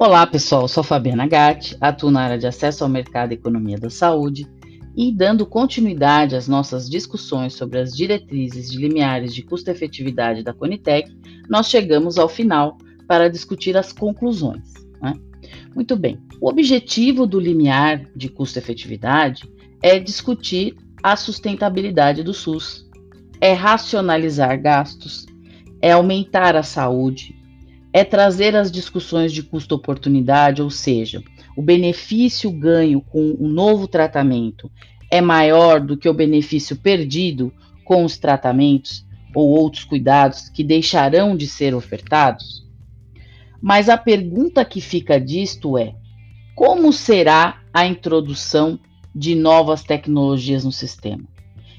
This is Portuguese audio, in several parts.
Olá pessoal, sou Fabiana Gatti, atuo na área de acesso ao mercado e economia da saúde e dando continuidade às nossas discussões sobre as diretrizes de limiares de custo-efetividade da Conitec, nós chegamos ao final para discutir as conclusões. Né? Muito bem, o objetivo do limiar de custo-efetividade é discutir a sustentabilidade do SUS, é racionalizar gastos, é aumentar a saúde, é trazer as discussões de custo-oportunidade, ou seja, o benefício ganho com um novo tratamento é maior do que o benefício perdido com os tratamentos ou outros cuidados que deixarão de ser ofertados? Mas a pergunta que fica disto é: como será a introdução de novas tecnologias no sistema?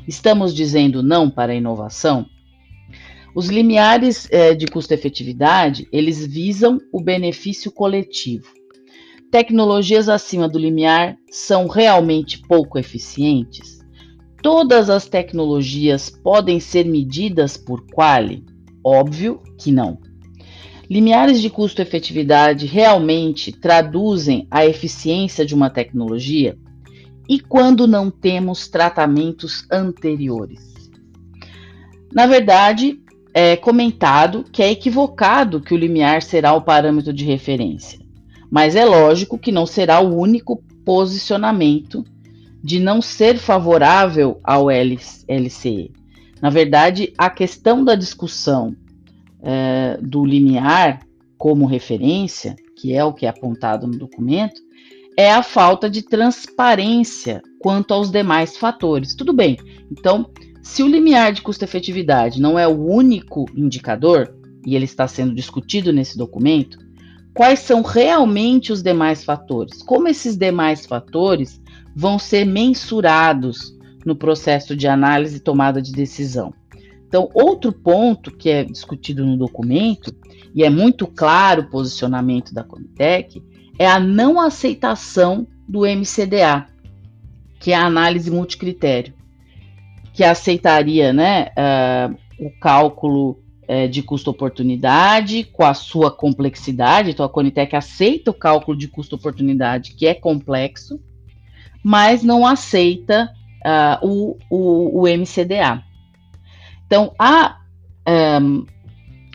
Estamos dizendo não para a inovação? Os limiares é, de custo-efetividade, eles visam o benefício coletivo. Tecnologias acima do limiar são realmente pouco eficientes? Todas as tecnologias podem ser medidas por quali? Óbvio que não. Limiares de custo-efetividade realmente traduzem a eficiência de uma tecnologia? E quando não temos tratamentos anteriores? Na verdade, é comentado que é equivocado que o limiar será o parâmetro de referência, mas é lógico que não será o único posicionamento de não ser favorável ao LCE. Na verdade, a questão da discussão é, do limiar como referência, que é o que é apontado no documento, é a falta de transparência quanto aos demais fatores. Tudo bem, então se o limiar de custo-efetividade não é o único indicador, e ele está sendo discutido nesse documento, quais são realmente os demais fatores? Como esses demais fatores vão ser mensurados no processo de análise e tomada de decisão? Então, outro ponto que é discutido no documento, e é muito claro o posicionamento da Comitec, é a não aceitação do MCDA, que é a análise multicritério que aceitaria né, uh, o cálculo uh, de custo-oportunidade com a sua complexidade. Então, a Conitec aceita o cálculo de custo-oportunidade, que é complexo, mas não aceita uh, o, o, o, MCDA. Então, a, um,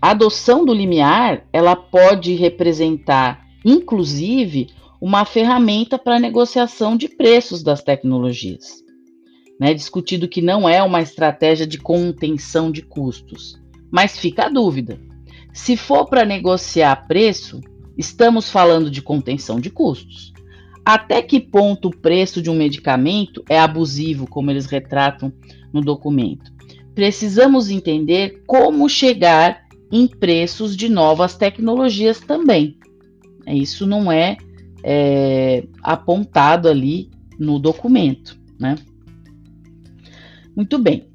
a adoção do limiar ela pode representar, inclusive, uma ferramenta para negociação de preços das tecnologias né, discutido que não é uma estratégia de contenção de custos. Mas fica a dúvida: se for para negociar preço, estamos falando de contenção de custos. Até que ponto o preço de um medicamento é abusivo, como eles retratam no documento? Precisamos entender como chegar em preços de novas tecnologias também. Isso não é, é apontado ali no documento, né? Muito bem.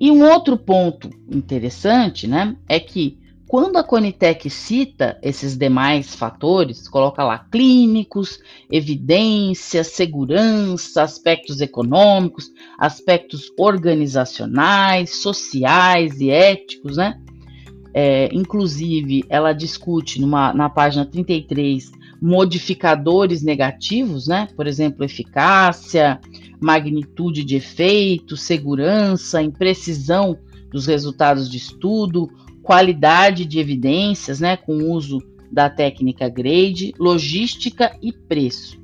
E um outro ponto interessante, né, é que quando a Conitec cita esses demais fatores, coloca lá clínicos, evidência, segurança, aspectos econômicos, aspectos organizacionais, sociais e éticos, né? É, inclusive, ela discute numa, na página 33 modificadores negativos, né? Por exemplo, eficácia, magnitude de efeito, segurança, imprecisão dos resultados de estudo, qualidade de evidências, né? Com o uso da técnica grade, logística e preço.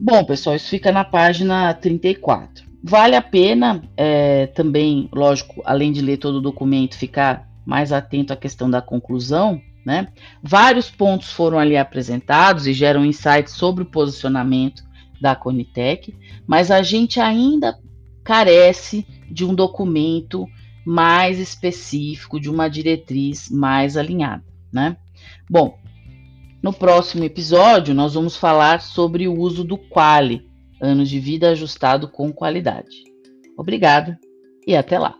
Bom, pessoal, isso fica na página 34. Vale a pena é, também, lógico, além de ler todo o documento, ficar mais atento à questão da conclusão, né? Vários pontos foram ali apresentados e geram insights sobre o posicionamento da Conitec, mas a gente ainda carece de um documento mais específico, de uma diretriz mais alinhada, né? Bom, no próximo episódio nós vamos falar sobre o uso do Quali, anos de vida ajustado com qualidade. Obrigado e até lá.